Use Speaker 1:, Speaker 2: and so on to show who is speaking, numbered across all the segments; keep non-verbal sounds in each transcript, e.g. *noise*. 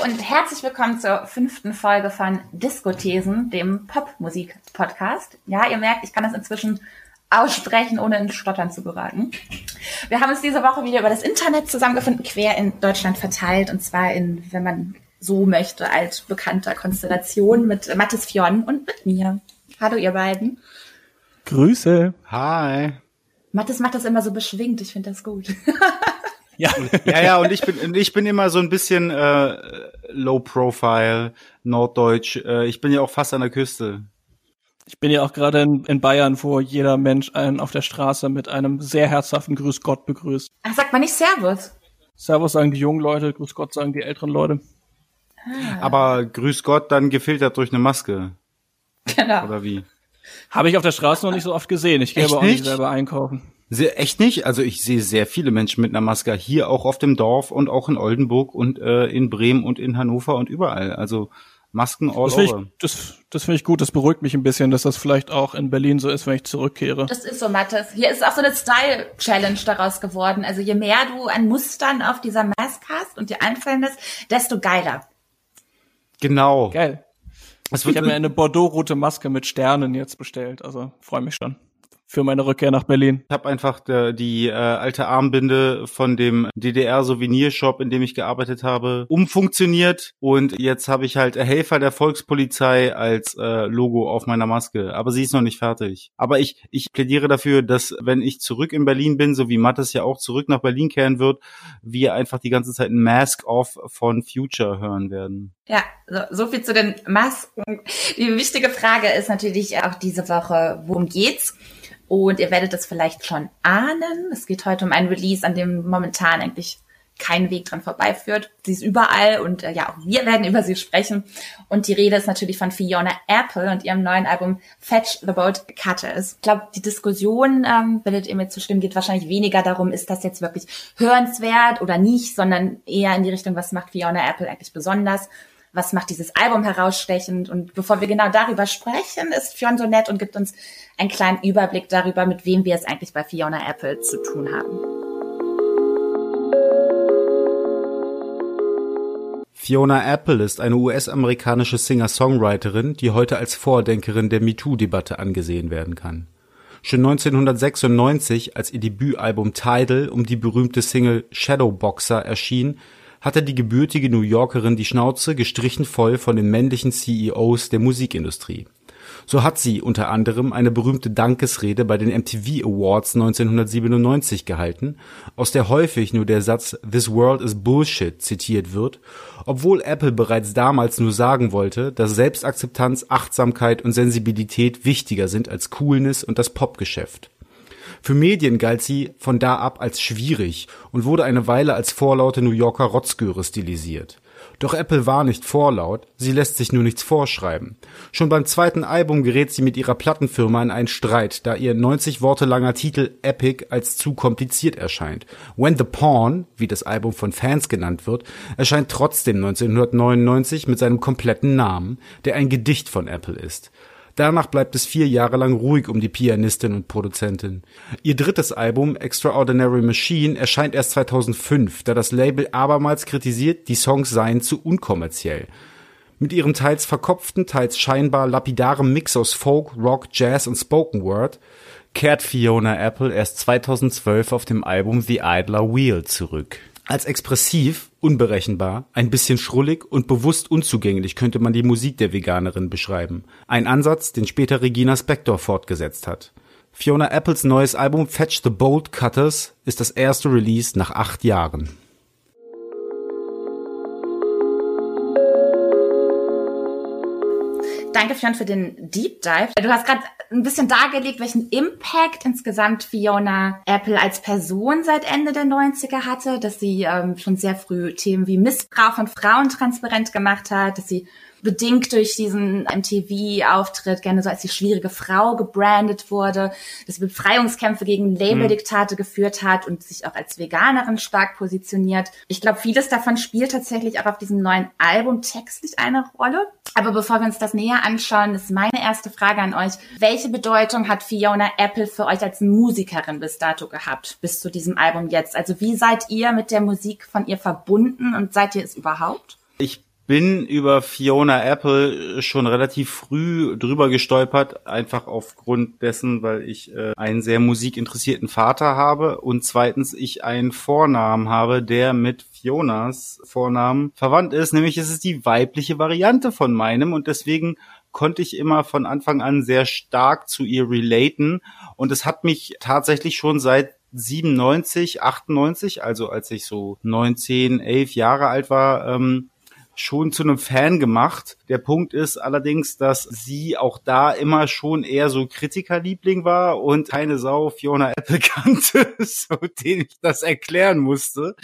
Speaker 1: Hallo und herzlich willkommen zur fünften Folge von Diskothesen, dem Popmusik-Podcast. Ja, ihr merkt, ich kann das inzwischen aussprechen, ohne in Stottern zu geraten. Wir haben uns diese Woche wieder über das Internet zusammengefunden, quer in Deutschland verteilt, und zwar in, wenn man so möchte, als bekannter Konstellation mit Mathis Fionn und mit mir. Hallo, ihr beiden.
Speaker 2: Grüße.
Speaker 3: Hi.
Speaker 1: Mathis macht das immer so beschwingt, ich finde das gut. *laughs*
Speaker 3: Ja. ja, ja, und ich bin, ich bin immer so ein bisschen äh, low profile, norddeutsch. Äh, ich bin ja auch fast an der Küste.
Speaker 2: Ich bin ja auch gerade in, in, Bayern, wo jeder Mensch einen auf der Straße mit einem sehr herzhaften Grüß Gott begrüßt.
Speaker 1: Ach, sagt man nicht Servus?
Speaker 2: Servus sagen die jungen Leute, Grüß Gott sagen die älteren Leute.
Speaker 3: Ah. Aber Grüß Gott dann gefiltert durch eine Maske.
Speaker 1: Genau.
Speaker 3: Oder wie?
Speaker 2: Habe ich auf der Straße noch nicht so oft gesehen. Ich gehe aber auch nicht selber einkaufen.
Speaker 3: Sehr, echt nicht? Also ich sehe sehr viele Menschen mit einer Maske hier auch auf dem Dorf und auch in Oldenburg und äh, in Bremen und in Hannover und überall. Also Masken all
Speaker 2: das over. Ich, das das finde ich gut, das beruhigt mich ein bisschen, dass das vielleicht auch in Berlin so ist, wenn ich zurückkehre.
Speaker 1: Das ist so, Mathis. Hier ist auch so eine Style-Challenge daraus geworden. Also je mehr du an Mustern auf dieser Maske hast und dir einfallen lässt, desto geiler.
Speaker 3: Genau.
Speaker 2: Geil. ich habe mir eine Bordeaux-rote Maske mit Sternen jetzt bestellt, also freue mich schon für meine Rückkehr nach Berlin.
Speaker 3: Ich habe einfach der, die äh, alte Armbinde von dem DDR-Souvenirshop, in dem ich gearbeitet habe, umfunktioniert und jetzt habe ich halt Helfer der Volkspolizei als äh, Logo auf meiner Maske. Aber sie ist noch nicht fertig. Aber ich, ich plädiere dafür, dass wenn ich zurück in Berlin bin, so wie Mattes ja auch zurück nach Berlin kehren wird, wir einfach die ganze Zeit ein Mask-Off von Future hören werden.
Speaker 1: Ja, so, so viel zu den Masken. Die wichtige Frage ist natürlich auch diese Woche, worum geht's? Und ihr werdet es vielleicht schon ahnen. Es geht heute um ein Release, an dem momentan eigentlich kein Weg dran vorbeiführt. Sie ist überall und äh, ja, auch wir werden über sie sprechen. Und die Rede ist natürlich von Fiona Apple und ihrem neuen Album Fetch the Boat Cutters. Ich glaube, die Diskussion, ähm, werdet ihr mir zustimmen, geht wahrscheinlich weniger darum, ist das jetzt wirklich hörenswert oder nicht, sondern eher in die Richtung, was macht Fiona Apple eigentlich besonders was macht dieses Album herausstechend. Und bevor wir genau darüber sprechen, ist Fionn so nett und gibt uns einen kleinen Überblick darüber, mit wem wir es eigentlich bei Fiona Apple zu tun haben.
Speaker 3: Fiona Apple ist eine US-amerikanische Singer-Songwriterin, die heute als Vordenkerin der MeToo-Debatte angesehen werden kann. Schon 1996, als ihr Debütalbum Tidal um die berühmte Single Shadowboxer erschien, hatte die gebürtige New Yorkerin die Schnauze gestrichen voll von den männlichen CEOs der Musikindustrie. So hat sie unter anderem eine berühmte Dankesrede bei den MTV Awards 1997 gehalten, aus der häufig nur der Satz This world is bullshit zitiert wird, obwohl Apple bereits damals nur sagen wollte, dass Selbstakzeptanz, Achtsamkeit und Sensibilität wichtiger sind als Coolness und das Popgeschäft für Medien galt sie von da ab als schwierig und wurde eine Weile als vorlaute New Yorker Rotzgöre stilisiert. Doch Apple war nicht vorlaut, sie lässt sich nur nichts vorschreiben. Schon beim zweiten Album gerät sie mit ihrer Plattenfirma in einen Streit, da ihr 90 Worte langer Titel Epic als zu kompliziert erscheint. When the Pawn, wie das Album von Fans genannt wird, erscheint trotzdem 1999 mit seinem kompletten Namen, der ein Gedicht von Apple ist. Danach bleibt es vier Jahre lang ruhig um die Pianistin und Produzentin. Ihr drittes Album Extraordinary Machine erscheint erst 2005, da das Label abermals kritisiert, die Songs seien zu unkommerziell. Mit ihrem teils verkopften, teils scheinbar lapidaren Mix aus Folk, Rock, Jazz und Spoken Word kehrt Fiona Apple erst 2012 auf dem Album The Idler Wheel zurück. Als expressiv, unberechenbar, ein bisschen schrullig und bewusst unzugänglich könnte man die Musik der Veganerin beschreiben. Ein Ansatz, den später Regina Spektor fortgesetzt hat. Fiona Apples neues Album Fetch the Bolt Cutters ist das erste Release nach acht Jahren.
Speaker 1: Danke, Fionn, für den Deep Dive. Du hast gerade ein bisschen dargelegt, welchen Impact insgesamt Fiona Apple als Person seit Ende der 90er hatte, dass sie ähm, schon sehr früh Themen wie Missbrauch von Frauen transparent gemacht hat, dass sie bedingt durch diesen MTV-Auftritt gerne so als die schwierige Frau gebrandet wurde, dass sie Befreiungskämpfe gegen Labeldiktate mhm. geführt hat und sich auch als Veganerin stark positioniert. Ich glaube, vieles davon spielt tatsächlich auch auf diesem neuen Album textlich eine Rolle. Aber bevor wir uns das näher anschauen, ist meine erste Frage an euch. Welche Bedeutung hat Fiona Apple für euch als Musikerin bis dato gehabt, bis zu diesem Album jetzt? Also wie seid ihr mit der Musik von ihr verbunden und seid ihr es überhaupt?
Speaker 3: Ich bin über Fiona Apple schon relativ früh drüber gestolpert, einfach aufgrund dessen, weil ich äh, einen sehr musikinteressierten Vater habe und zweitens ich einen Vornamen habe, der mit Fionas Vornamen verwandt ist, nämlich es ist die weibliche Variante von meinem und deswegen konnte ich immer von Anfang an sehr stark zu ihr relaten. Und es hat mich tatsächlich schon seit 97, 98, also als ich so 19, 11 Jahre alt war, ähm, schon zu einem Fan gemacht. Der Punkt ist allerdings, dass sie auch da immer schon eher so Kritikerliebling war und keine Sau Fiona Apple *laughs* kannte, so den ich das erklären musste.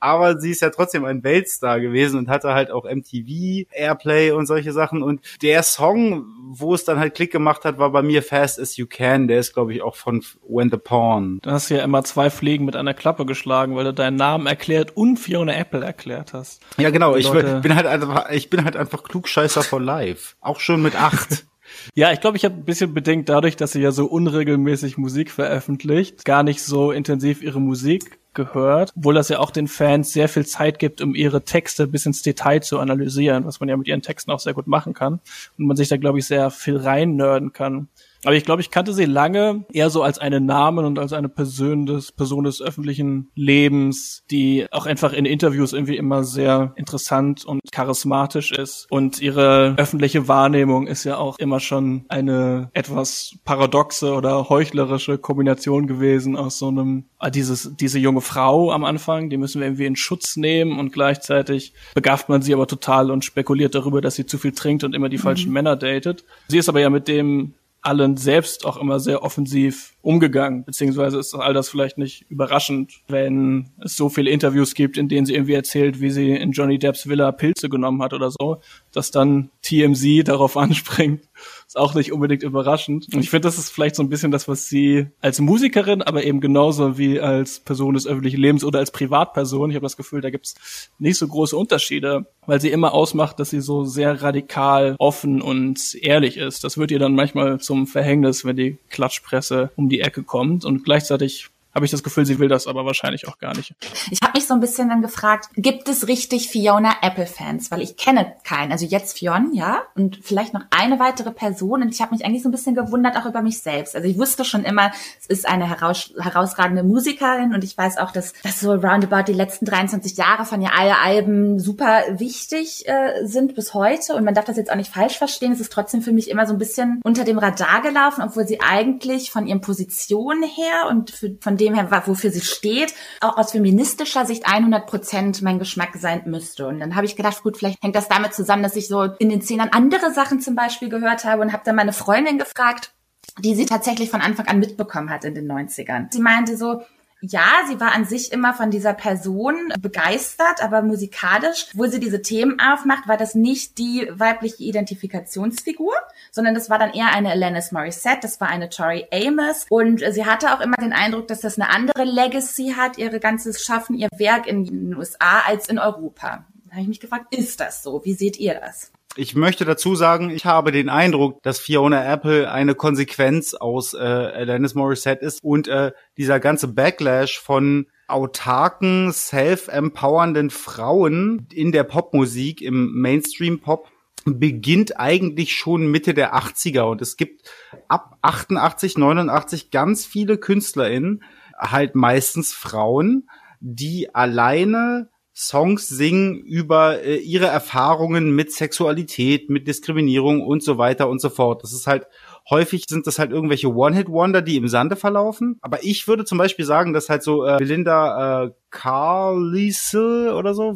Speaker 3: Aber sie ist ja trotzdem ein Weltstar gewesen und hatte halt auch MTV, Airplay und solche Sachen. Und der Song, wo es dann halt Klick gemacht hat, war bei mir Fast as You Can. Der ist, glaube ich, auch von When the Pawn.
Speaker 2: Du hast ja immer zwei Fliegen mit einer Klappe geschlagen, weil du deinen Namen erklärt und Fiona Apple erklärt hast.
Speaker 3: Ja, genau. Ich bin halt halt einfach, ich bin halt einfach Klugscheißer for life. Auch schon mit acht. *laughs*
Speaker 2: Ja, ich glaube, ich habe ein bisschen bedingt dadurch, dass sie ja so unregelmäßig Musik veröffentlicht, gar nicht so intensiv ihre Musik gehört, obwohl das ja auch den Fans sehr viel Zeit gibt, um ihre Texte bis ins Detail zu analysieren, was man ja mit ihren Texten auch sehr gut machen kann und man sich da glaube ich sehr viel rein nerden kann. Aber ich glaube, ich kannte sie lange eher so als einen Namen und als eine Person des, Person des öffentlichen Lebens, die auch einfach in Interviews irgendwie immer sehr interessant und charismatisch ist. Und ihre öffentliche Wahrnehmung ist ja auch immer schon eine etwas paradoxe oder heuchlerische Kombination gewesen aus so einem, ah, dieses, diese junge Frau am Anfang, die müssen wir irgendwie in Schutz nehmen und gleichzeitig begafft man sie aber total und spekuliert darüber, dass sie zu viel trinkt und immer die mhm. falschen Männer datet. Sie ist aber ja mit dem allen selbst auch immer sehr offensiv umgegangen, beziehungsweise ist all das vielleicht nicht überraschend, wenn es so viele Interviews gibt, in denen sie irgendwie erzählt, wie sie in Johnny Depps Villa Pilze genommen hat oder so, dass dann TMZ darauf *laughs* anspringt ist auch nicht unbedingt überraschend. Und ich finde, das ist vielleicht so ein bisschen das, was sie als Musikerin, aber eben genauso wie als Person des öffentlichen Lebens oder als Privatperson, ich habe das Gefühl, da gibt's nicht so große Unterschiede, weil sie immer ausmacht, dass sie so sehr radikal offen und ehrlich ist. Das wird ihr dann manchmal zum Verhängnis, wenn die Klatschpresse um die Ecke kommt. Und gleichzeitig habe ich das Gefühl, sie will das aber wahrscheinlich auch gar nicht.
Speaker 1: Ich habe mich so ein bisschen dann gefragt, gibt es richtig Fiona Apple-Fans? Weil ich kenne keinen. Also jetzt Fion, ja, und vielleicht noch eine weitere Person. Und ich habe mich eigentlich so ein bisschen gewundert, auch über mich selbst. Also ich wusste schon immer, es ist eine heraus herausragende Musikerin und ich weiß auch, dass, dass so roundabout die letzten 23 Jahre von ihr alle Alben super wichtig äh, sind bis heute. Und man darf das jetzt auch nicht falsch verstehen. Es ist trotzdem für mich immer so ein bisschen unter dem Radar gelaufen, obwohl sie eigentlich von ihren Positionen her und für, von dem her, wofür sie steht, auch aus feministischer Sicht 100 Prozent mein Geschmack sein müsste. Und dann habe ich gedacht, gut, vielleicht hängt das damit zusammen, dass ich so in den Zehnern andere Sachen zum Beispiel gehört habe und habe dann meine Freundin gefragt, die sie tatsächlich von Anfang an mitbekommen hat in den 90ern. Sie meinte so, ja, sie war an sich immer von dieser Person begeistert, aber musikalisch, wo sie diese Themen aufmacht, war das nicht die weibliche Identifikationsfigur, sondern das war dann eher eine Alanis Morissette, das war eine Tori Amos und sie hatte auch immer den Eindruck, dass das eine andere Legacy hat, ihre ganzes Schaffen, ihr Werk in den USA als in Europa. Da habe ich mich gefragt, ist das so? Wie seht ihr das?
Speaker 3: Ich möchte dazu sagen, ich habe den Eindruck, dass Fiona Apple eine Konsequenz aus äh, Alanis Morissette ist und äh, dieser ganze Backlash von autarken, self-empowernden Frauen in der Popmusik, im Mainstream-Pop, beginnt eigentlich schon Mitte der 80er und es gibt ab 88, 89 ganz viele KünstlerInnen, halt meistens Frauen, die alleine Songs singen über äh, ihre Erfahrungen mit Sexualität, mit Diskriminierung und so weiter und so fort. Das ist halt häufig sind das halt irgendwelche One-Hit-Wonder, die im Sande verlaufen. Aber ich würde zum Beispiel sagen, dass halt so äh, Belinda äh, Carlisle oder so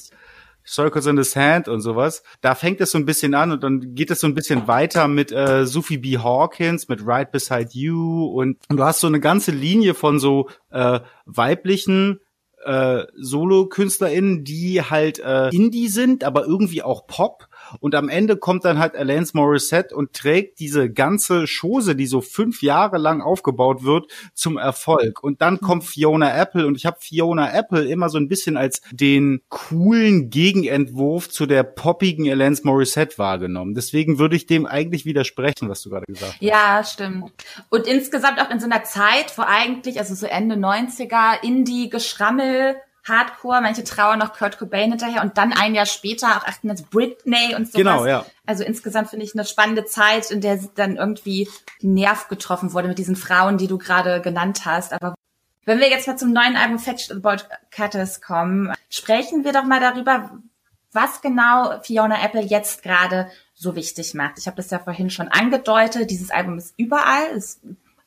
Speaker 3: Circles in the Sand und sowas. Da fängt es so ein bisschen an und dann geht es so ein bisschen weiter mit äh, Sophie B. Hawkins, mit Right Beside You und, und du hast so eine ganze Linie von so äh, weiblichen äh, Solo-KünstlerInnen, die halt äh, Indie sind, aber irgendwie auch Pop und am Ende kommt dann halt Alanis Morissette und trägt diese ganze Chose, die so fünf Jahre lang aufgebaut wird, zum Erfolg. Und dann kommt mhm. Fiona Apple und ich habe Fiona Apple immer so ein bisschen als den coolen Gegenentwurf zu der poppigen Alanis Morissette wahrgenommen. Deswegen würde ich dem eigentlich widersprechen, was du gerade gesagt hast.
Speaker 1: Ja, stimmt. Und insgesamt auch in so einer Zeit, wo eigentlich, also so Ende 90er, Indie-Geschrammel Hardcore, manche trauern noch Kurt Cobain hinterher und dann ein Jahr später auch achten jetzt Britney und sowas.
Speaker 3: Genau, ja.
Speaker 1: Also insgesamt finde ich eine spannende Zeit, in der dann irgendwie Nerv getroffen wurde mit diesen Frauen, die du gerade genannt hast. Aber wenn wir jetzt mal zum neuen Album Fetched About Cutters kommen, sprechen wir doch mal darüber, was genau Fiona Apple jetzt gerade so wichtig macht. Ich habe das ja vorhin schon angedeutet. Dieses Album ist überall. Es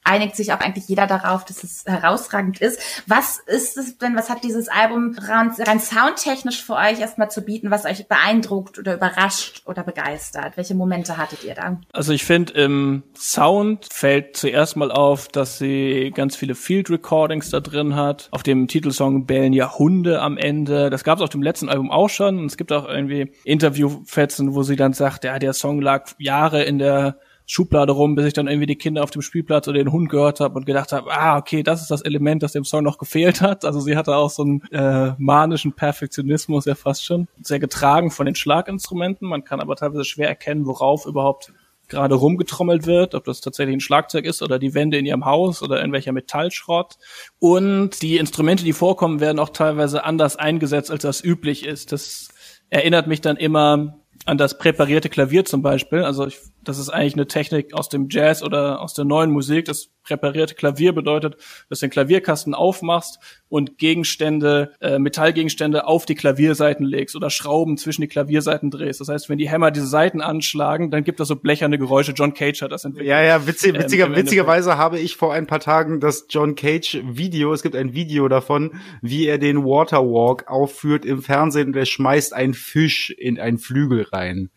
Speaker 1: einigt sich auch eigentlich jeder darauf, dass es herausragend ist. Was ist es denn, was hat dieses Album rein, rein soundtechnisch für euch erstmal zu bieten, was euch beeindruckt oder überrascht oder begeistert? Welche Momente hattet ihr da?
Speaker 2: Also ich finde, im Sound fällt zuerst mal auf, dass sie ganz viele Field Recordings da drin hat. Auf dem Titelsong bellen ja Hunde am Ende. Das gab es auf dem letzten Album auch schon. Und es gibt auch irgendwie Interviewfetzen, wo sie dann sagt, ja, der Song lag Jahre in der Schublade rum, bis ich dann irgendwie die Kinder auf dem Spielplatz oder den Hund gehört habe und gedacht habe, ah, okay, das ist das Element, das dem Song noch gefehlt hat. Also sie hatte auch so einen äh, manischen Perfektionismus ja fast schon. Sehr getragen von den Schlaginstrumenten. Man kann aber teilweise schwer erkennen, worauf überhaupt gerade rumgetrommelt wird, ob das tatsächlich ein Schlagzeug ist oder die Wände in ihrem Haus oder irgendwelcher Metallschrott. Und die Instrumente, die vorkommen, werden auch teilweise anders eingesetzt, als das üblich ist. Das erinnert mich dann immer an das präparierte Klavier zum Beispiel. Also ich, das ist eigentlich eine Technik aus dem Jazz oder aus der neuen Musik. Das präparierte Klavier bedeutet, dass du den Klavierkasten aufmachst und Gegenstände, äh, Metallgegenstände auf die Klavierseiten legst oder Schrauben zwischen die Klavierseiten drehst. Das heißt, wenn die Hämmer diese Seiten anschlagen, dann gibt das so blecherne Geräusche. John Cage hat das entwickelt.
Speaker 3: Ja, ja, witzig, ähm, witziger, ähm, witzigerweise habe ich vor ein paar Tagen das John Cage Video, es gibt ein Video davon, wie er den Waterwalk aufführt im Fernsehen und er schmeißt einen Fisch in einen Flügel rein.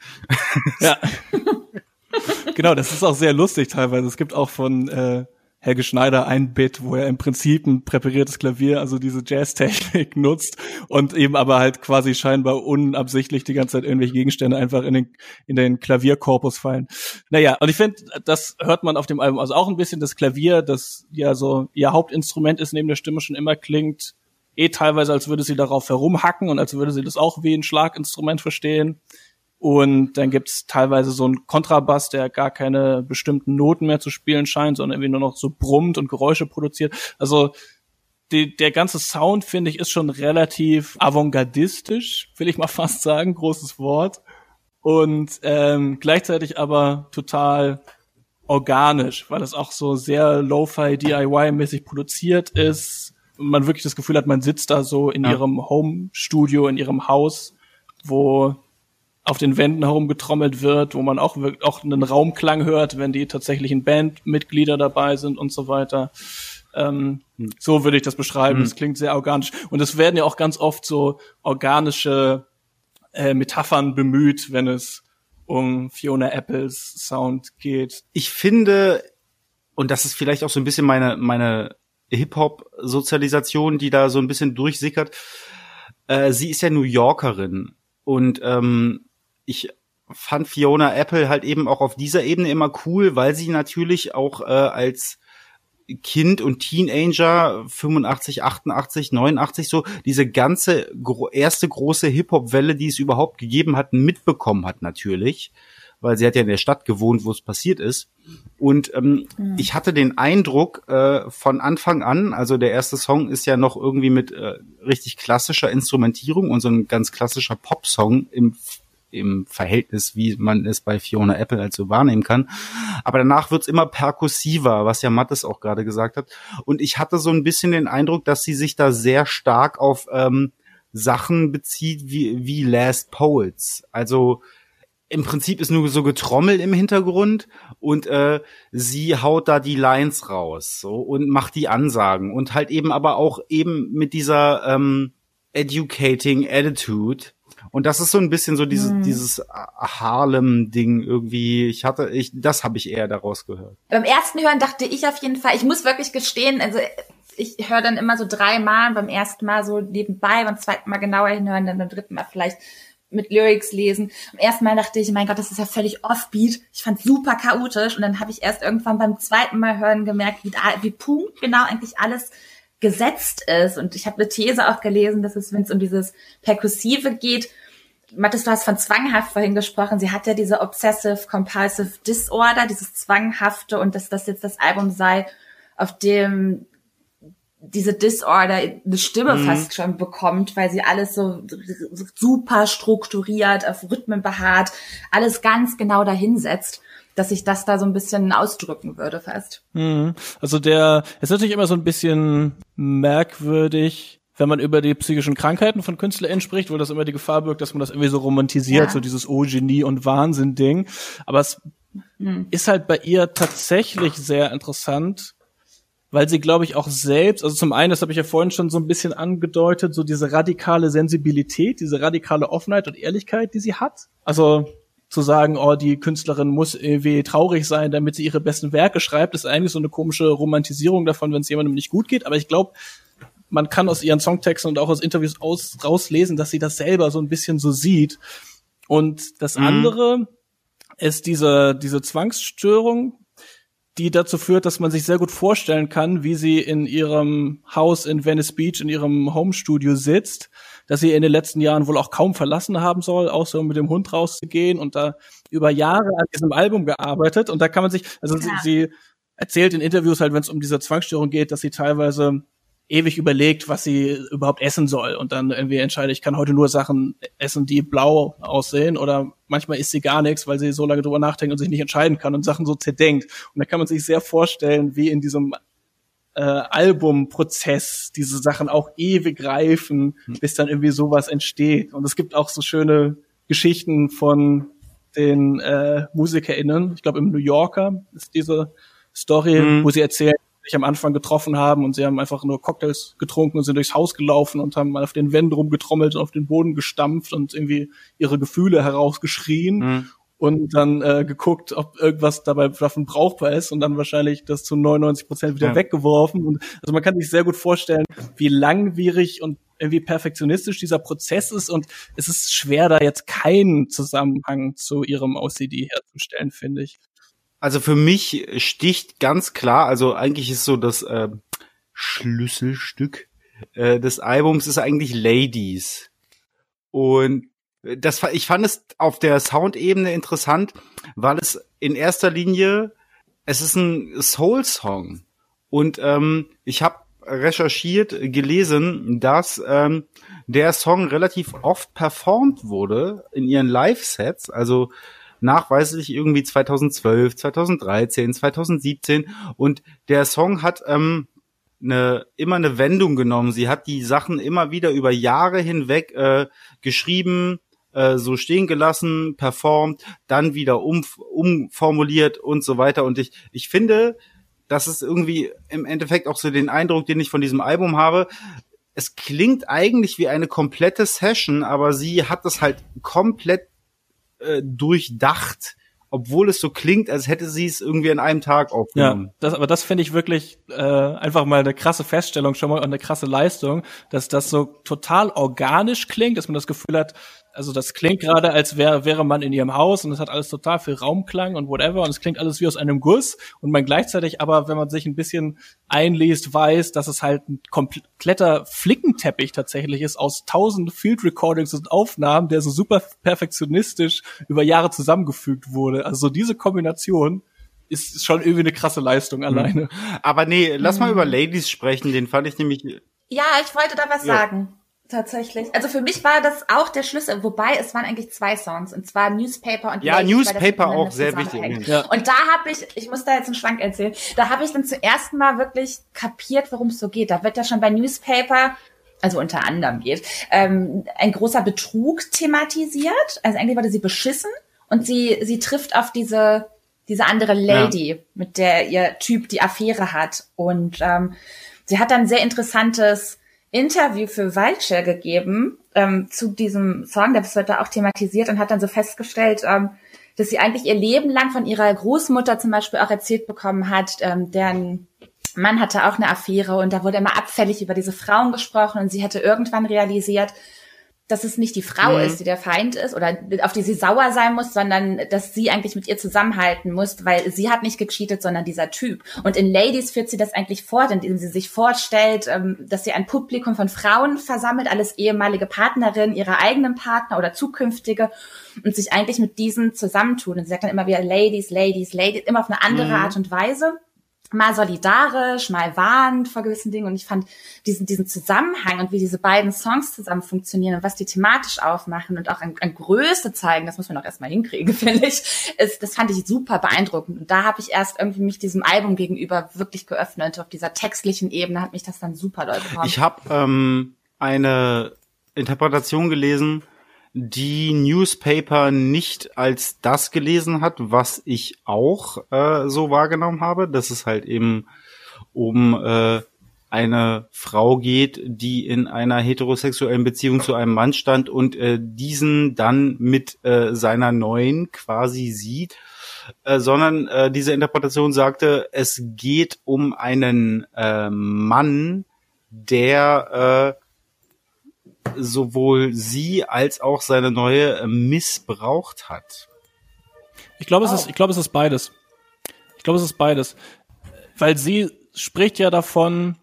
Speaker 2: Ja. *laughs* *laughs* genau, das ist auch sehr lustig teilweise. Es gibt auch von äh, Helge Schneider ein Bit, wo er im Prinzip ein präpariertes Klavier, also diese Jazz-Technik *laughs* nutzt und eben aber halt quasi scheinbar unabsichtlich die ganze Zeit irgendwelche Gegenstände einfach in den, in den Klavierkorpus fallen. Naja, und ich finde, das hört man auf dem Album also auch ein bisschen. Das Klavier, das ja so ihr Hauptinstrument ist, neben der Stimme schon immer klingt, eh teilweise, als würde sie darauf herumhacken und als würde sie das auch wie ein Schlaginstrument verstehen. Und dann gibt's teilweise so einen Kontrabass, der gar keine bestimmten Noten mehr zu spielen scheint, sondern irgendwie nur noch so brummt und Geräusche produziert. Also die, der ganze Sound, finde ich, ist schon relativ avantgardistisch, will ich mal *laughs* fast sagen, großes Wort. Und ähm, gleichzeitig aber total organisch, weil es auch so sehr Lo-Fi DIY-mäßig produziert ist. Und man wirklich das Gefühl hat, man sitzt da so in ja. ihrem Home-Studio, in ihrem Haus, wo auf den Wänden herumgetrommelt wird, wo man auch, auch einen Raumklang hört, wenn die tatsächlichen Bandmitglieder dabei sind und so weiter. Ähm, hm. So würde ich das beschreiben. Es hm. klingt sehr organisch. Und es werden ja auch ganz oft so organische äh, Metaphern bemüht, wenn es um Fiona Apples Sound geht.
Speaker 3: Ich finde, und das ist vielleicht auch so ein bisschen meine, meine Hip-Hop-Sozialisation, die da so ein bisschen durchsickert. Äh, sie ist ja New Yorkerin und ähm, ich fand Fiona Apple halt eben auch auf dieser Ebene immer cool, weil sie natürlich auch äh, als Kind und Teenager 85, 88, 89 so diese ganze gro erste große Hip-Hop-Welle, die es überhaupt gegeben hat, mitbekommen hat natürlich, weil sie hat ja in der Stadt gewohnt, wo es passiert ist. Und ähm, mhm. ich hatte den Eindruck äh, von Anfang an, also der erste Song ist ja noch irgendwie mit äh, richtig klassischer Instrumentierung und so ein ganz klassischer Pop-Song im im Verhältnis, wie man es bei Fiona Apple halt so wahrnehmen kann. Aber danach wird's immer perkussiver, was ja Mattes auch gerade gesagt hat. Und ich hatte so ein bisschen den Eindruck, dass sie sich da sehr stark auf ähm, Sachen bezieht wie, wie Last Poets. Also im Prinzip ist nur so getrommelt im Hintergrund und äh, sie haut da die Lines raus so, und macht die Ansagen und halt eben aber auch eben mit dieser ähm, educating Attitude und das ist so ein bisschen so dieses, hm. dieses Harlem-Ding irgendwie. Ich hatte, ich, das habe ich eher daraus gehört.
Speaker 1: Beim ersten Hören dachte ich auf jeden Fall, ich muss wirklich gestehen, also ich höre dann immer so dreimal, beim ersten Mal so nebenbei, beim zweiten Mal genauer hinhören, dann beim dritten Mal vielleicht mit Lyrics lesen. Am ersten Mal dachte ich, mein Gott, das ist ja völlig offbeat. Ich fand super chaotisch und dann habe ich erst irgendwann beim zweiten Mal hören gemerkt, wie, wie punktgenau eigentlich alles gesetzt ist. Und ich habe eine These auch gelesen, dass es, wenn es um dieses Perkussive geht, Mathis, du hast von zwanghaft vorhin gesprochen. Sie hat ja diese Obsessive Compulsive Disorder, dieses Zwanghafte und dass das jetzt das Album sei, auf dem diese Disorder eine Stimme mhm. fast schon bekommt, weil sie alles so super strukturiert, auf Rhythmen beharrt, alles ganz genau dahinsetzt dass ich das da so ein bisschen ausdrücken würde fast.
Speaker 2: Mhm. Also der ist natürlich immer so ein bisschen merkwürdig, wenn man über die psychischen Krankheiten von KünstlerInnen spricht, wo das immer die Gefahr birgt, dass man das irgendwie so romantisiert, ja. so dieses Oh, Genie und Wahnsinn-Ding. Aber es mhm. ist halt bei ihr tatsächlich sehr interessant, weil sie, glaube ich, auch selbst, also zum einen, das habe ich ja vorhin schon so ein bisschen angedeutet, so diese radikale Sensibilität, diese radikale Offenheit und Ehrlichkeit, die sie hat. Also zu sagen, oh, die Künstlerin muss irgendwie traurig sein, damit sie ihre besten Werke schreibt, ist eigentlich so eine komische Romantisierung davon, wenn es jemandem nicht gut geht. Aber ich glaube, man kann aus ihren Songtexten und auch aus Interviews aus, rauslesen, dass sie das selber so ein bisschen so sieht. Und das mhm. andere ist diese, diese Zwangsstörung, die dazu führt, dass man sich sehr gut vorstellen kann, wie sie in ihrem Haus in Venice Beach, in ihrem Homestudio sitzt dass sie in den letzten Jahren wohl auch kaum verlassen haben soll, außer um mit dem Hund rauszugehen und da über Jahre an diesem Album gearbeitet. Und da kann man sich, also ja. sie, sie erzählt in Interviews halt, wenn es um diese Zwangsstörung geht, dass sie teilweise ewig überlegt, was sie überhaupt essen soll und dann irgendwie entscheidet, ich kann heute nur Sachen essen, die blau aussehen oder manchmal isst sie gar nichts, weil sie so lange drüber nachdenkt und sich nicht entscheiden kann und Sachen so zerdenkt. Und da kann man sich sehr vorstellen, wie in diesem äh, Albumprozess diese Sachen auch ewig reifen, hm. bis dann irgendwie sowas entsteht. Und es gibt auch so schöne Geschichten von den äh, MusikerInnen. Ich glaube, im New Yorker ist diese Story, mhm. wo sie erzählen, sich am Anfang getroffen haben und sie haben einfach nur Cocktails getrunken und sind durchs Haus gelaufen und haben mal auf den Wänden rumgetrommelt und auf den Boden gestampft und irgendwie ihre Gefühle herausgeschrien. Mhm und dann äh, geguckt, ob irgendwas dabei davon brauchbar ist und dann wahrscheinlich das zu 99 Prozent wieder ja. weggeworfen. Und also man kann sich sehr gut vorstellen, wie langwierig und irgendwie perfektionistisch dieser Prozess ist und es ist schwer, da jetzt keinen Zusammenhang zu ihrem OCD herzustellen, finde ich.
Speaker 3: Also für mich sticht ganz klar, also eigentlich ist so das äh, Schlüsselstück äh, des Albums ist eigentlich Ladies. Und das, ich fand es auf der Soundebene interessant, weil es in erster Linie, es ist ein Soul-Song. Und ähm, ich habe recherchiert, gelesen, dass ähm, der Song relativ oft performt wurde in ihren Live-Sets, also nachweislich irgendwie 2012, 2013, 2017 und der Song hat ähm, eine, immer eine Wendung genommen. Sie hat die Sachen immer wieder über Jahre hinweg äh, geschrieben, äh, so stehen gelassen, performt, dann wieder um, umformuliert und so weiter. Und ich, ich finde, das ist irgendwie im Endeffekt auch so den Eindruck, den ich von diesem Album habe. Es klingt eigentlich wie eine komplette Session, aber sie hat das halt komplett äh, durchdacht obwohl es so klingt, als hätte sie es irgendwie an einem Tag aufgenommen.
Speaker 2: Ja, das, aber das finde ich wirklich äh, einfach mal eine krasse Feststellung schon mal und eine krasse Leistung, dass das so total organisch klingt, dass man das Gefühl hat, also das klingt gerade, als wäre wäre man in ihrem Haus und es hat alles total viel Raumklang und whatever und es klingt alles wie aus einem Guss und man gleichzeitig aber, wenn man sich ein bisschen einliest, weiß, dass es halt ein kompletter Flickenteppich tatsächlich ist aus tausend Field Recordings und Aufnahmen, der so super perfektionistisch über Jahre zusammengefügt wurde. Also diese Kombination ist schon irgendwie eine krasse Leistung mhm. alleine.
Speaker 3: Aber nee, lass mal über Ladies sprechen, den fand ich nämlich
Speaker 1: Ja, ich wollte da was ja. sagen tatsächlich. Also für mich war das auch der Schlüssel, wobei es waren eigentlich zwei Songs und zwar Newspaper und
Speaker 3: Ja, Lady, Newspaper auch sehr wichtig.
Speaker 1: Ja. Und da habe ich, ich muss da jetzt einen Schwank erzählen, da habe ich dann zuerst mal wirklich kapiert, worum es so geht. Da wird ja schon bei Newspaper also unter anderem geht, ähm, ein großer Betrug thematisiert. Also eigentlich wurde sie beschissen und sie, sie trifft auf diese, diese andere Lady, ja. mit der ihr Typ die Affäre hat. Und ähm, sie hat dann sehr interessantes Interview für Vulture gegeben ähm, zu diesem Song, das wird da auch thematisiert und hat dann so festgestellt, ähm, dass sie eigentlich ihr Leben lang von ihrer Großmutter zum Beispiel auch erzählt bekommen hat, ähm, deren Mann hatte auch eine Affäre und da wurde immer abfällig über diese Frauen gesprochen und sie hätte irgendwann realisiert, dass es nicht die Frau mhm. ist, die der Feind ist oder auf die sie sauer sein muss, sondern dass sie eigentlich mit ihr zusammenhalten muss, weil sie hat nicht gecheatet, sondern dieser Typ. Und in Ladies führt sie das eigentlich fort, indem sie sich vorstellt, ähm, dass sie ein Publikum von Frauen versammelt, alles ehemalige Partnerinnen ihrer eigenen Partner oder zukünftige und sich eigentlich mit diesen zusammentun. Und sie sagt dann immer wieder Ladies, Ladies, Ladies, immer auf eine andere mhm. Art und Weise. Mal solidarisch, mal warnend vor gewissen Dingen. Und ich fand diesen, diesen Zusammenhang und wie diese beiden Songs zusammen funktionieren und was die thematisch aufmachen und auch an, an Größe zeigen, das muss man auch erstmal hinkriegen, *laughs* finde ich. Ist, das fand ich super beeindruckend. Und da habe ich erst irgendwie mich diesem Album gegenüber wirklich geöffnet. Auf dieser textlichen Ebene hat mich das dann super doll bekommen.
Speaker 3: Ich habe ähm, eine Interpretation gelesen, die Newspaper nicht als das gelesen hat, was ich auch äh, so wahrgenommen habe, dass es halt eben um äh, eine Frau geht, die in einer heterosexuellen Beziehung zu einem Mann stand und äh, diesen dann mit äh, seiner neuen quasi sieht, äh, sondern äh, diese Interpretation sagte, es geht um einen äh, Mann, der äh, sowohl sie als auch seine neue äh, missbraucht hat.
Speaker 2: Ich glaube, es ist, ich glaube, es ist beides. Ich glaube, es ist beides. Weil sie spricht ja davon,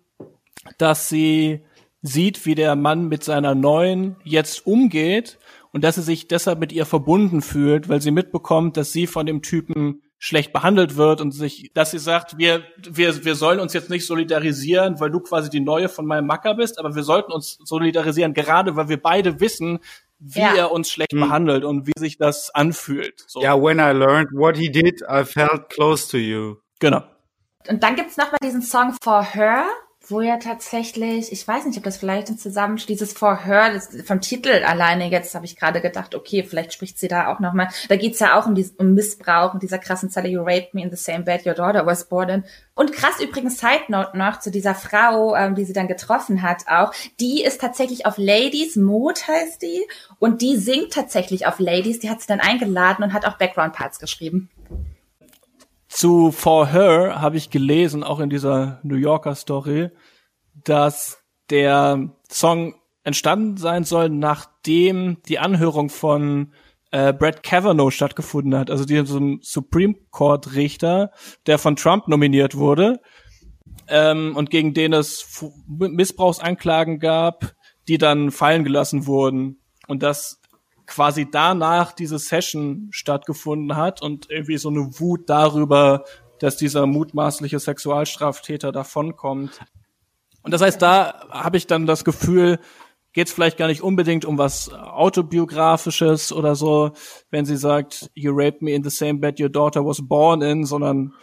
Speaker 2: dass sie sieht, wie der Mann mit seiner neuen jetzt umgeht und dass sie sich deshalb mit ihr verbunden fühlt, weil sie mitbekommt, dass sie von dem Typen schlecht behandelt wird und sich, dass sie sagt, wir, wir, wir sollen uns jetzt nicht solidarisieren, weil du quasi die neue von meinem Macker bist, aber wir sollten uns solidarisieren, gerade weil wir beide wissen, wie ja. er uns schlecht hm. behandelt und wie sich das anfühlt.
Speaker 3: So. Ja, when I learned what he did, I felt close to you.
Speaker 2: Genau.
Speaker 1: Und dann gibt's noch mal diesen Song For Her, wo ja tatsächlich, ich weiß nicht, ob das vielleicht ein Zusammenschluss, dieses For Her, das, vom Titel alleine jetzt habe ich gerade gedacht, okay, vielleicht spricht sie da auch nochmal, da geht's ja auch um, dies, um Missbrauch und dieser krassen Zeile, you raped me in the same bed your daughter was born in. Und krass übrigens Side Note noch zu dieser Frau, ähm, die sie dann getroffen hat auch, die ist tatsächlich auf Ladies, Mode heißt die, und die singt tatsächlich auf Ladies, die hat sie dann eingeladen und hat auch Background Parts geschrieben.
Speaker 2: Zu For Her habe ich gelesen, auch in dieser New Yorker Story, dass der Song entstanden sein soll, nachdem die Anhörung von äh, Brett Kavanaugh stattgefunden hat, also diesem Supreme Court Richter, der von Trump nominiert wurde ähm, und gegen den es Missbrauchsanklagen gab, die dann fallen gelassen wurden. Und das quasi danach diese Session stattgefunden hat und irgendwie so eine Wut darüber, dass dieser mutmaßliche Sexualstraftäter davonkommt. Und das heißt, da habe ich dann das Gefühl, geht es vielleicht gar nicht unbedingt um was autobiografisches oder so, wenn sie sagt, you raped me in the same bed your daughter was born in, sondern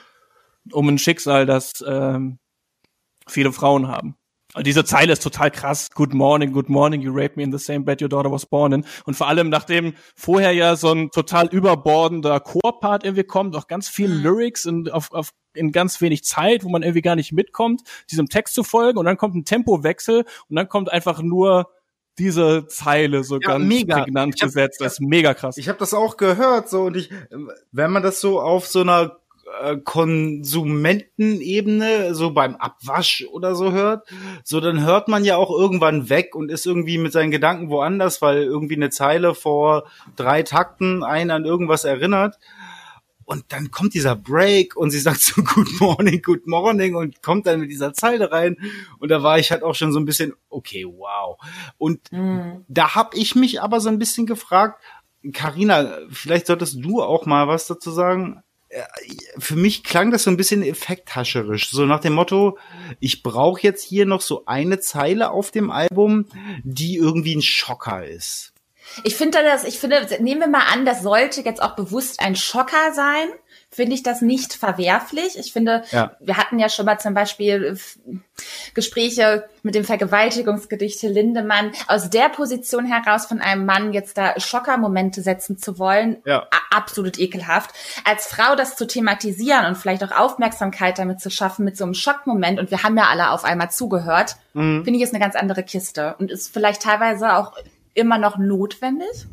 Speaker 2: um ein Schicksal, das ähm, viele Frauen haben. Und diese Zeile ist total krass. Good morning, good morning, you raped me in the same bed your daughter was born in. Und vor allem, nachdem vorher ja so ein total überbordender Chorpart irgendwie kommt, auch ganz viel mhm. Lyrics in, auf, auf, in ganz wenig Zeit, wo man irgendwie gar nicht mitkommt, diesem Text zu folgen. Und dann kommt ein Tempowechsel und dann kommt einfach nur diese Zeile so ja, ganz mega. prägnant hab, gesetzt. Das ist mega krass.
Speaker 3: Ich habe das auch gehört so und ich, wenn man das so auf so einer äh, Konsumentenebene, so beim Abwasch oder so hört, so dann hört man ja auch irgendwann weg und ist irgendwie mit seinen Gedanken woanders, weil irgendwie eine Zeile vor drei Takten einen an irgendwas erinnert. Und dann kommt dieser Break und sie sagt so *laughs* Good Morning, Good Morning und kommt dann mit dieser Zeile rein. Und da war ich halt auch schon so ein bisschen, okay, wow. Und mhm. da habe ich mich aber so ein bisschen gefragt, Karina, vielleicht solltest du auch mal was dazu sagen. Äh, für mich klang das so ein bisschen effekthascherisch. So nach dem Motto, ich brauche jetzt hier noch so eine Zeile auf dem Album, die irgendwie ein Schocker ist.
Speaker 1: Ich finde das, ich finde, nehmen wir mal an, das sollte jetzt auch bewusst ein Schocker sein finde ich das nicht verwerflich. Ich finde, ja. wir hatten ja schon mal zum Beispiel äh, Gespräche mit dem Vergewaltigungsgedichte Lindemann. Aus der Position heraus von einem Mann jetzt da Schockermomente setzen zu wollen, ja. absolut ekelhaft. Als Frau das zu thematisieren und vielleicht auch Aufmerksamkeit damit zu schaffen mit so einem Schockmoment und wir haben ja alle auf einmal zugehört, mhm. finde ich ist eine ganz andere Kiste und ist vielleicht teilweise auch immer noch notwendig.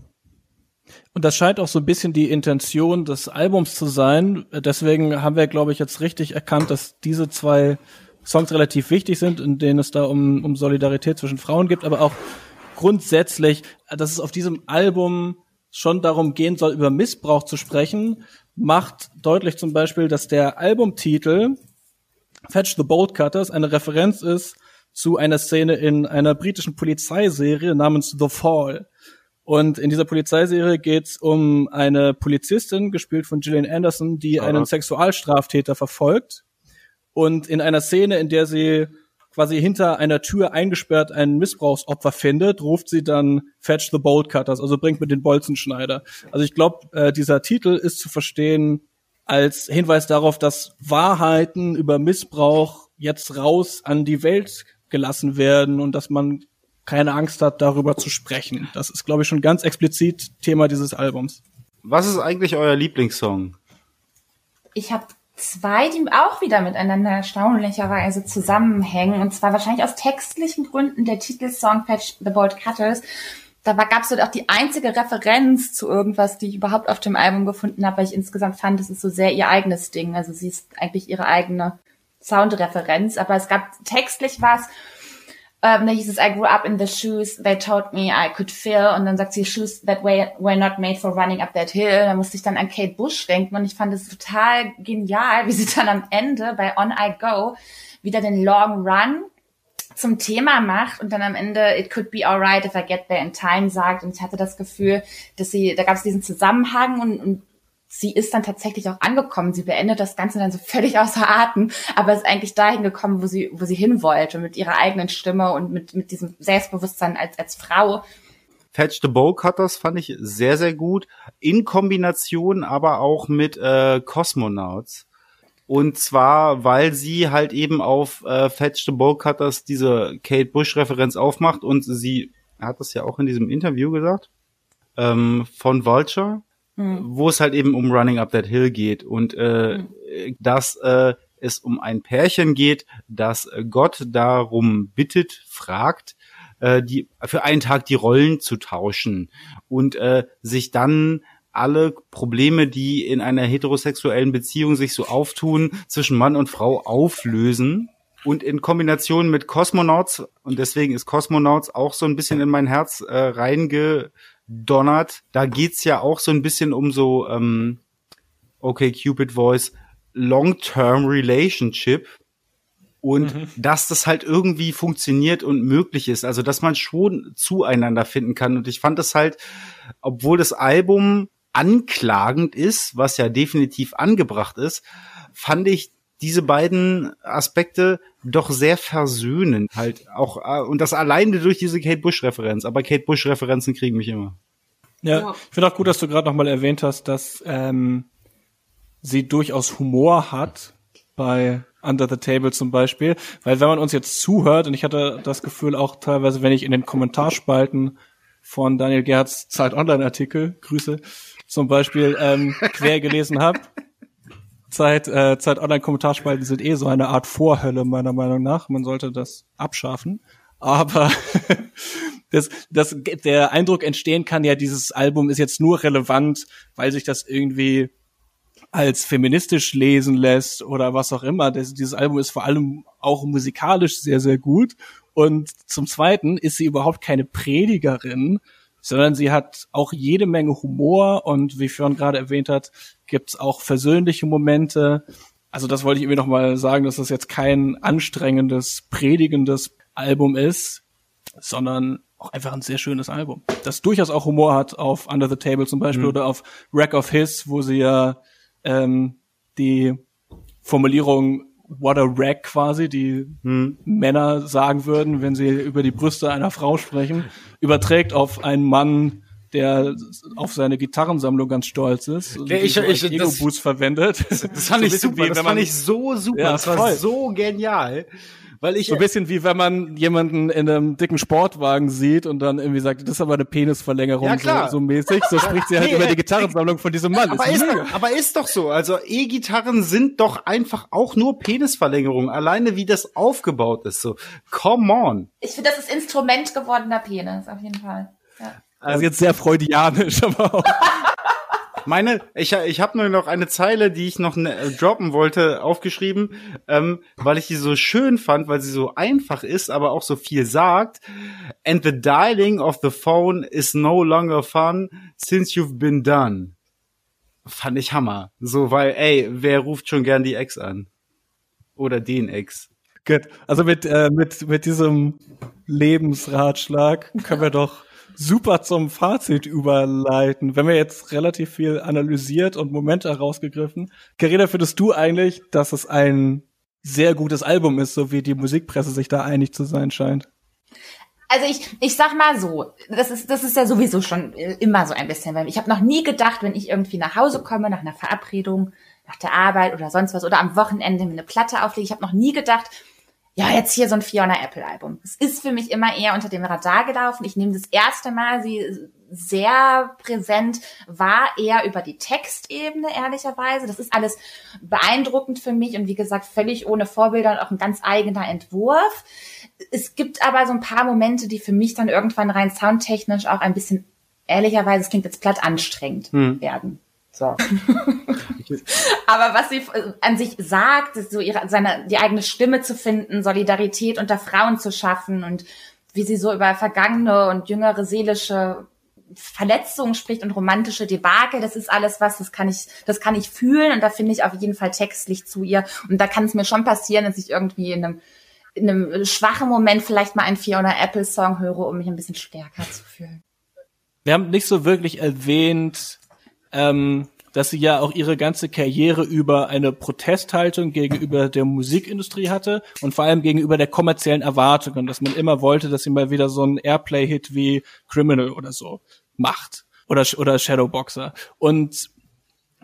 Speaker 2: Und das scheint auch so ein bisschen die Intention des Albums zu sein. Deswegen haben wir, glaube ich, jetzt richtig erkannt, dass diese zwei Songs relativ wichtig sind, in denen es da um, um Solidarität zwischen Frauen gibt, aber auch grundsätzlich, dass es auf diesem Album schon darum gehen soll, über Missbrauch zu sprechen, macht deutlich zum Beispiel, dass der Albumtitel Fetch the Bolt Cutters eine Referenz ist zu einer Szene in einer britischen Polizeiserie namens The Fall. Und in dieser Polizeiserie geht es um eine Polizistin, gespielt von Gillian Anderson, die Aha. einen Sexualstraftäter verfolgt. und in einer Szene, in der sie quasi hinter einer Tür eingesperrt ein Missbrauchsopfer findet, ruft sie dann Fetch the Bolt Cutters, also bringt mit den Bolzenschneider. Also ich glaube, äh, dieser Titel ist zu verstehen als Hinweis darauf, dass Wahrheiten über Missbrauch jetzt raus an die Welt gelassen werden und dass man keine Angst hat, darüber zu sprechen. Das ist, glaube ich, schon ganz explizit Thema dieses Albums.
Speaker 3: Was ist eigentlich euer Lieblingssong?
Speaker 1: Ich habe zwei, die auch wieder miteinander erstaunlicherweise zusammenhängen. Und zwar wahrscheinlich aus textlichen Gründen der Titelsong Fetch the Bold Cutters. Da gab es dort auch die einzige Referenz zu irgendwas, die ich überhaupt auf dem Album gefunden habe, weil ich insgesamt fand, das ist so sehr ihr eigenes Ding. Also sie ist eigentlich ihre eigene Soundreferenz. Aber es gab textlich was, ähm, da hieß es, I grew up in the shoes they told me I could fill. Und dann sagt sie, shoes that were, were not made for running up that hill. Da musste ich dann an Kate Bush denken und ich fand es total genial, wie sie dann am Ende bei On I Go wieder den Long Run zum Thema macht und dann am Ende It could be alright if I get there in time sagt. Und ich hatte das Gefühl, dass sie, da gab es diesen Zusammenhang und, und sie ist dann tatsächlich auch angekommen. Sie beendet das Ganze dann so völlig außer Atem, aber ist eigentlich dahin gekommen, wo sie, wo sie hin wollte, mit ihrer eigenen Stimme und mit, mit diesem Selbstbewusstsein als, als Frau.
Speaker 3: Fetch the Bow Cutters fand ich sehr, sehr gut. In Kombination aber auch mit äh, Cosmonauts. Und zwar, weil sie halt eben auf äh, Fetch the Bow Cutters diese Kate Bush-Referenz aufmacht und sie hat das ja auch in diesem Interview gesagt, ähm, von Vulture mhm. wo es halt eben um Running Up That Hill geht und äh, mhm. dass äh, es um ein Pärchen geht, das Gott darum bittet, fragt, äh, die für einen Tag die Rollen zu tauschen und äh, sich dann alle Probleme, die in einer heterosexuellen Beziehung sich so auftun, zwischen Mann und Frau auflösen. Und in Kombination mit Cosmonauts, und deswegen ist Cosmonauts auch so ein bisschen in mein Herz äh, reinge donnert. Da geht's ja auch so ein bisschen um so, ähm, okay, Cupid Voice, Long-Term Relationship. Und mhm. dass das halt irgendwie funktioniert und möglich ist. Also, dass man schon zueinander finden kann. Und ich fand das halt, obwohl das Album anklagend ist, was ja definitiv angebracht ist, fand ich diese beiden Aspekte doch sehr versöhnend halt auch äh, und das alleine durch diese Kate Bush Referenz, aber Kate Bush Referenzen kriegen mich immer.
Speaker 2: Ja, ja. ich finde auch gut, dass du gerade noch mal erwähnt hast, dass ähm, sie durchaus Humor hat bei Under the Table zum Beispiel, weil wenn man uns jetzt zuhört und ich hatte das Gefühl auch teilweise, wenn ich in den Kommentarspalten von Daniel Gerz Zeit Online Artikel Grüße zum Beispiel ähm, quer gelesen habe, Zeit, äh, Zeit Online-Kommentarspalten sind eh so eine Art Vorhölle, meiner Meinung nach. Man sollte das abschaffen. Aber *laughs* das, das, der Eindruck entstehen kann ja, dieses Album ist jetzt nur relevant, weil sich das irgendwie als feministisch lesen lässt oder was auch immer. Das, dieses Album ist vor allem auch musikalisch sehr, sehr gut. Und zum Zweiten ist sie überhaupt keine Predigerin, sondern sie hat auch jede Menge Humor und wie Fionn gerade erwähnt hat, gibt's auch versöhnliche Momente. Also das wollte ich irgendwie noch mal sagen, dass das jetzt kein anstrengendes, predigendes Album ist, sondern auch einfach ein sehr schönes Album, das durchaus auch Humor hat auf Under the Table zum Beispiel mhm. oder auf Wreck of His, wo sie ja ähm, die Formulierung What a Wreck quasi, die hm. Männer sagen würden, wenn sie über die Brüste einer Frau sprechen, überträgt auf einen Mann, der auf seine Gitarrensammlung ganz stolz ist
Speaker 3: und ich, ich, Ego Boost
Speaker 2: verwendet.
Speaker 3: Das, das fand so ich super, das fand ich so super, ja, das war voll. so genial. Weil ich
Speaker 2: so ein bisschen wie wenn man jemanden in einem dicken Sportwagen sieht und dann irgendwie sagt, das ist aber eine Penisverlängerung ja, klar. So, so mäßig. So spricht sie halt *laughs* nee, über die Gitarrensammlung von diesem Mann.
Speaker 3: Aber ist, ist aber ist doch so. Also E-Gitarren sind doch einfach auch nur Penisverlängerungen. Alleine wie das aufgebaut ist. So, come on.
Speaker 1: Ich finde, das ist Instrument gewordener Penis, auf jeden Fall. Ja.
Speaker 2: Also jetzt sehr freudianisch, aber auch. *laughs*
Speaker 3: Meine, ich, ich habe nur noch eine Zeile, die ich noch ne, droppen wollte, aufgeschrieben, ähm, weil ich die so schön fand, weil sie so einfach ist, aber auch so viel sagt. And the dialing of the phone is no longer fun since you've been done. Fand ich Hammer. So, weil, ey, wer ruft schon gern die Ex an? Oder den Ex?
Speaker 2: Gut. Also mit, äh, mit, mit diesem Lebensratschlag können wir doch super zum Fazit überleiten. Wenn wir jetzt relativ viel analysiert und Momente herausgegriffen, Carina, findest du eigentlich, dass es ein sehr gutes Album ist, so wie die Musikpresse sich da einig zu sein scheint.
Speaker 1: Also ich, ich sag mal so, das ist, das ist ja sowieso schon immer so ein bisschen, weil ich habe noch nie gedacht, wenn ich irgendwie nach Hause komme, nach einer Verabredung, nach der Arbeit oder sonst was oder am Wochenende mir eine Platte auflege, ich habe noch nie gedacht, ja, jetzt hier so ein Fiona Apple Album. Es ist für mich immer eher unter dem Radar gelaufen. Ich nehme das erste Mal sie sehr präsent war eher über die Textebene, ehrlicherweise. Das ist alles beeindruckend für mich und wie gesagt, völlig ohne Vorbilder und auch ein ganz eigener Entwurf. Es gibt aber so ein paar Momente, die für mich dann irgendwann rein soundtechnisch auch ein bisschen, ehrlicherweise, es klingt jetzt platt anstrengend hm. werden. So. *laughs* Aber was sie an sich sagt, ist so ihre, seine, die eigene Stimme zu finden, Solidarität unter Frauen zu schaffen und wie sie so über vergangene und jüngere seelische Verletzungen spricht und romantische Debakel, das ist alles was, das kann ich, das kann ich fühlen und da finde ich auf jeden Fall textlich zu ihr. Und da kann es mir schon passieren, dass ich irgendwie in einem, in einem schwachen Moment vielleicht mal einen Fiona Apple Song höre, um mich ein bisschen stärker zu fühlen.
Speaker 2: Wir haben nicht so wirklich erwähnt, ähm, dass sie ja auch ihre ganze Karriere über eine Protesthaltung gegenüber der Musikindustrie hatte und vor allem gegenüber der kommerziellen Erwartungen, dass man immer wollte, dass sie mal wieder so einen Airplay-Hit wie Criminal oder so macht oder, oder Shadowboxer. Und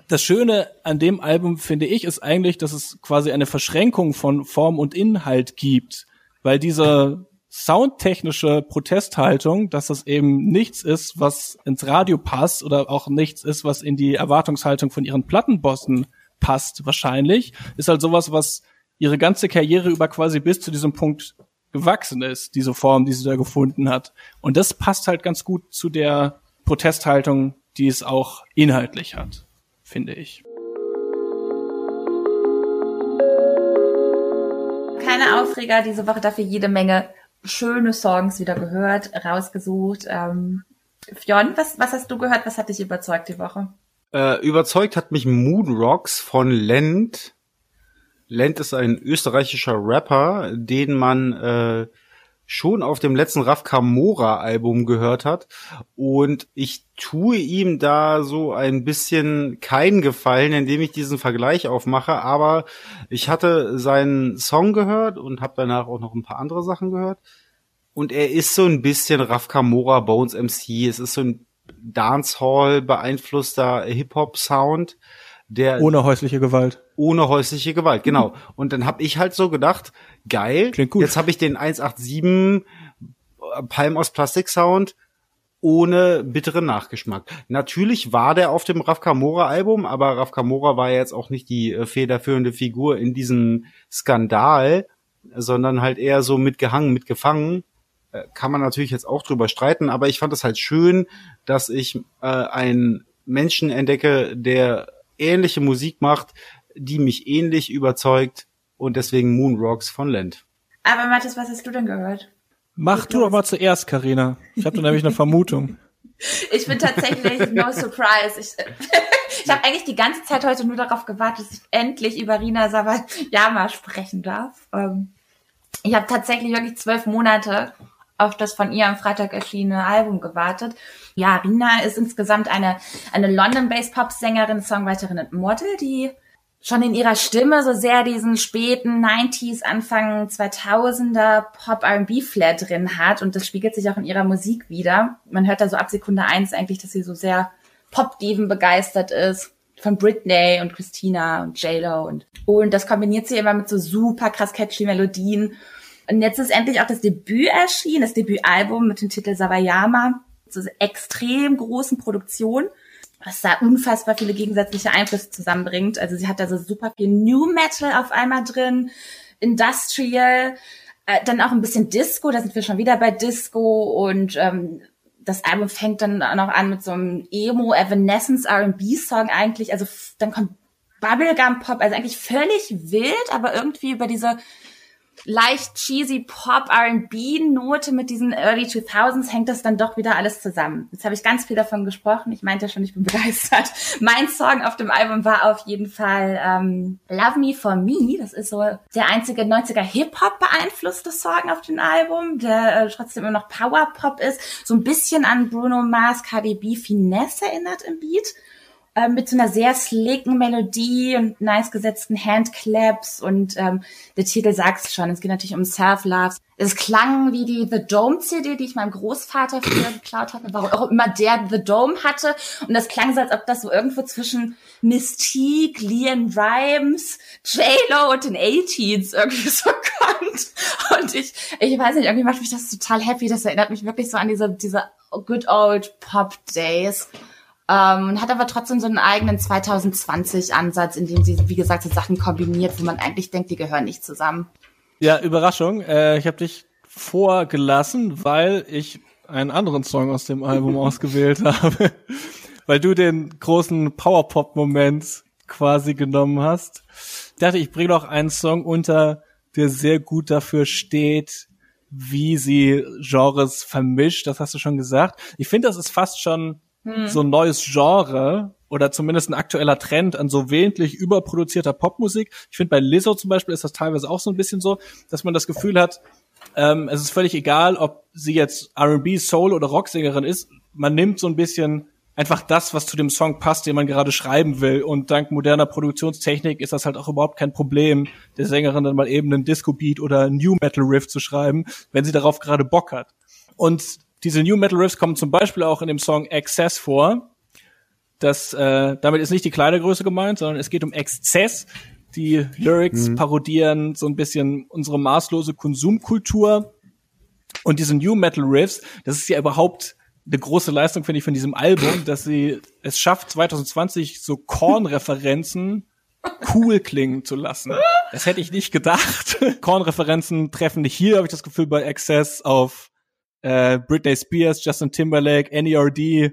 Speaker 2: das Schöne an dem Album, finde ich, ist eigentlich, dass es quasi eine Verschränkung von Form und Inhalt gibt, weil diese soundtechnische Protesthaltung, dass das eben nichts ist, was ins Radio passt oder auch nichts ist, was in die Erwartungshaltung von ihren Plattenbossen passt, wahrscheinlich, ist halt sowas, was ihre ganze Karriere über quasi bis zu diesem Punkt gewachsen ist, diese Form, die sie da gefunden hat. Und das passt halt ganz gut zu der Protesthaltung, die es auch inhaltlich hat, finde ich.
Speaker 1: Keine Aufreger diese Woche, dafür jede Menge schöne Songs wieder gehört, rausgesucht. Ähm, Fionn, was, was hast du gehört? Was hat dich überzeugt die Woche?
Speaker 3: Äh, überzeugt hat mich Moon Rocks von Lent. Lent ist ein österreichischer Rapper, den man äh, schon auf dem letzten Raf Kamora Album gehört hat. Und ich tue ihm da so ein bisschen keinen Gefallen, indem ich diesen Vergleich aufmache, aber ich hatte seinen Song gehört und habe danach auch noch ein paar andere Sachen gehört. Und er ist so ein bisschen Raf Kamora Bones MC, es ist so ein Dancehall beeinflusster Hip-Hop Sound der
Speaker 2: ohne häusliche Gewalt.
Speaker 3: Ohne häusliche Gewalt, genau. Und dann habe ich halt so gedacht, geil, Klingt gut. jetzt habe ich den 187 Palm aus Plastik Sound ohne bitteren Nachgeschmack. Natürlich war der auf dem Raf Kamora Album, aber Raf Kamora war jetzt auch nicht die äh, federführende Figur in diesem Skandal, sondern halt eher so mitgehangen, mitgefangen. Äh, kann man natürlich jetzt auch drüber streiten, aber ich fand es halt schön, dass ich äh, einen Menschen entdecke, der ähnliche Musik macht, die mich ähnlich überzeugt und deswegen Moon Rocks von Lent.
Speaker 1: Aber Mathis, was hast du denn gehört?
Speaker 2: Mach du doch mal zuerst, Karina. Ich habe nämlich eine Vermutung. *laughs*
Speaker 1: Ich bin tatsächlich no surprise. Ich, *laughs* ich habe eigentlich die ganze Zeit heute nur darauf gewartet, dass ich endlich über Rina Sawayama sprechen darf. Ähm, ich habe tatsächlich wirklich zwölf Monate auf das von ihr am Freitag erschienene Album gewartet. Ja, Rina ist insgesamt eine, eine London-based Pop-Sängerin, Songwriterin und Model, die schon in ihrer Stimme so sehr diesen späten 90s, Anfang 2000er Pop-R&B-Flair drin hat und das spiegelt sich auch in ihrer Musik wieder. Man hört da so ab Sekunde eins eigentlich, dass sie so sehr Pop-Diven begeistert ist von Britney und Christina und J-Lo und, und das kombiniert sie immer mit so super krass catchy Melodien und jetzt ist endlich auch das Debüt erschienen, das Debütalbum mit dem Titel Savayama, so extrem großen Produktion, was da unfassbar viele gegensätzliche Einflüsse zusammenbringt. Also sie hat da so super viel New Metal auf einmal drin, Industrial, äh, dann auch ein bisschen Disco, da sind wir schon wieder bei Disco. Und ähm, das Album fängt dann auch noch an mit so einem Emo Evanescence R&B Song eigentlich, also dann kommt Bubblegum Pop, also eigentlich völlig wild, aber irgendwie über diese leicht cheesy Pop R&B Note mit diesen Early 2000s hängt das dann doch wieder alles zusammen. Jetzt habe ich ganz viel davon gesprochen. Ich meinte ja schon, ich bin *laughs* begeistert. Mein Song auf dem Album war auf jeden Fall ähm, Love Me For Me. Das ist so der einzige 90er Hip-Hop beeinflusste Song auf dem Album, der äh, trotzdem immer noch Power Pop ist. So ein bisschen an Bruno Mars, KDB Finesse erinnert im Beat. Äh, mit so einer sehr slicken Melodie und nice gesetzten Handclaps und ähm, der Titel sagt's schon, es geht natürlich um Self-Love. Es klang wie die The Dome CD, die ich meinem Großvater früher *clears throat* geklaut hatte, warum auch immer der The Dome hatte und das klang so, als ob das so irgendwo zwischen Mystique, Leon Rhymes, J-Lo und den A-Teens irgendwie so *laughs* kommt und ich, ich weiß nicht, irgendwie macht mich das total happy, das erinnert mich wirklich so an diese, diese good old Pop Days. Ähm, hat aber trotzdem so einen eigenen 2020-Ansatz, in dem sie, wie gesagt, so Sachen kombiniert, wo man eigentlich denkt, die gehören nicht zusammen.
Speaker 2: Ja, Überraschung. Äh, ich habe dich vorgelassen, weil ich einen anderen Song aus dem Album *laughs* ausgewählt habe. weil du den großen Powerpop-Moment quasi genommen hast. Ich dachte, ich bringe noch einen Song unter, der sehr gut dafür steht, wie sie Genres vermischt. Das hast du schon gesagt. Ich finde, das ist fast schon hm. so ein neues Genre oder zumindest ein aktueller Trend an so willentlich überproduzierter Popmusik. Ich finde bei Lizzo zum Beispiel ist das teilweise auch so ein bisschen so, dass man das Gefühl hat, ähm, es ist völlig egal, ob sie jetzt R&B, Soul oder Rocksängerin ist. Man nimmt so ein bisschen einfach das, was zu dem Song passt, den man gerade schreiben will. Und dank moderner Produktionstechnik ist das halt auch überhaupt kein Problem, der Sängerin dann mal eben einen Disco-Beat oder New Metal Riff zu schreiben, wenn sie darauf gerade Bock hat. Und diese New Metal Riffs kommen zum Beispiel auch in dem Song Excess vor. Das, äh, damit ist nicht die kleine Größe gemeint, sondern es geht um Exzess. Die Lyrics mhm. parodieren so ein bisschen unsere maßlose Konsumkultur. Und diese New Metal Riffs, das ist ja überhaupt eine große Leistung, finde ich, von diesem Album, dass sie es schafft, 2020 so Korn-Referenzen *laughs* cool klingen zu lassen. Das hätte ich nicht gedacht. *laughs* Korn-Referenzen treffen nicht hier, habe ich das Gefühl, bei Access auf äh, Britney Spears, Justin Timberlake, NERD,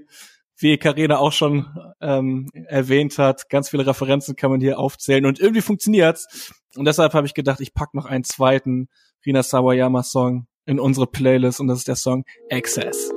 Speaker 2: wie Karina auch schon ähm, erwähnt hat. Ganz viele Referenzen kann man hier aufzählen und irgendwie funktioniert's. Und deshalb habe ich gedacht, ich pack noch einen zweiten Rina Sawayama Song in unsere Playlist und das ist der Song Access.